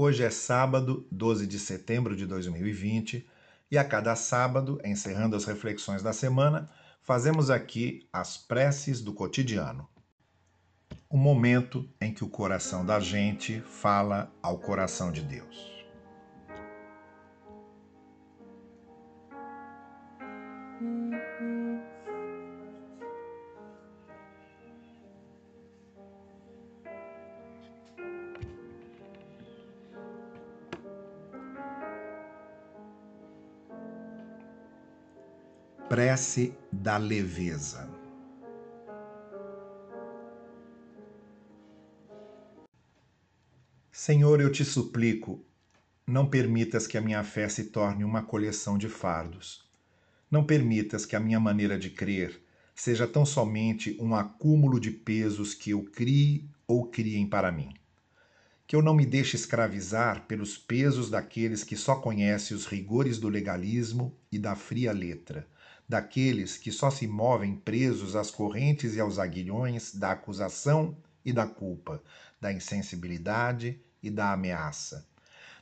Hoje é sábado, 12 de setembro de 2020, e a cada sábado, encerrando as reflexões da semana, fazemos aqui as preces do cotidiano. O momento em que o coração da gente fala ao coração de Deus. Prece da leveza. Senhor, eu te suplico, não permitas que a minha fé se torne uma coleção de fardos. Não permitas que a minha maneira de crer seja tão somente um acúmulo de pesos que eu crie ou criem para mim. Que eu não me deixe escravizar pelos pesos daqueles que só conhecem os rigores do legalismo e da fria letra daqueles que só se movem presos às correntes e aos aguilhões da acusação e da culpa, da insensibilidade e da ameaça.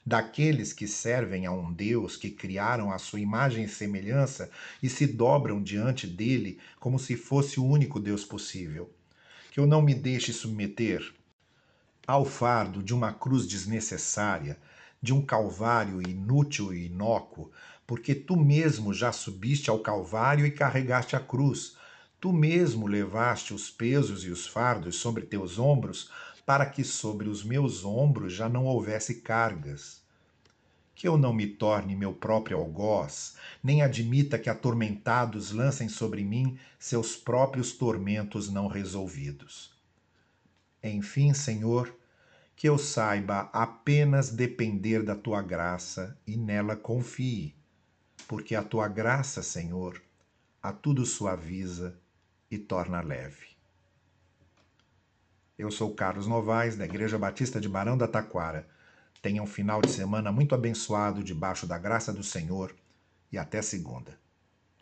Daqueles que servem a um Deus que criaram a sua imagem e semelhança e se dobram diante dele como se fosse o único Deus possível. Que eu não me deixe submeter ao fardo de uma cruz desnecessária, de um calvário inútil e inócuo, porque tu mesmo já subiste ao Calvário e carregaste a cruz. Tu mesmo levaste os pesos e os fardos sobre teus ombros, para que sobre os meus ombros já não houvesse cargas. Que eu não me torne meu próprio algoz, nem admita que atormentados lancem sobre mim seus próprios tormentos não resolvidos. Enfim, Senhor, que eu saiba apenas depender da tua graça e nela confie porque a tua graça, Senhor, a tudo suaviza e torna leve. Eu sou Carlos Novaes, da Igreja Batista de Barão da Taquara. Tenha um final de semana muito abençoado debaixo da graça do Senhor e até segunda.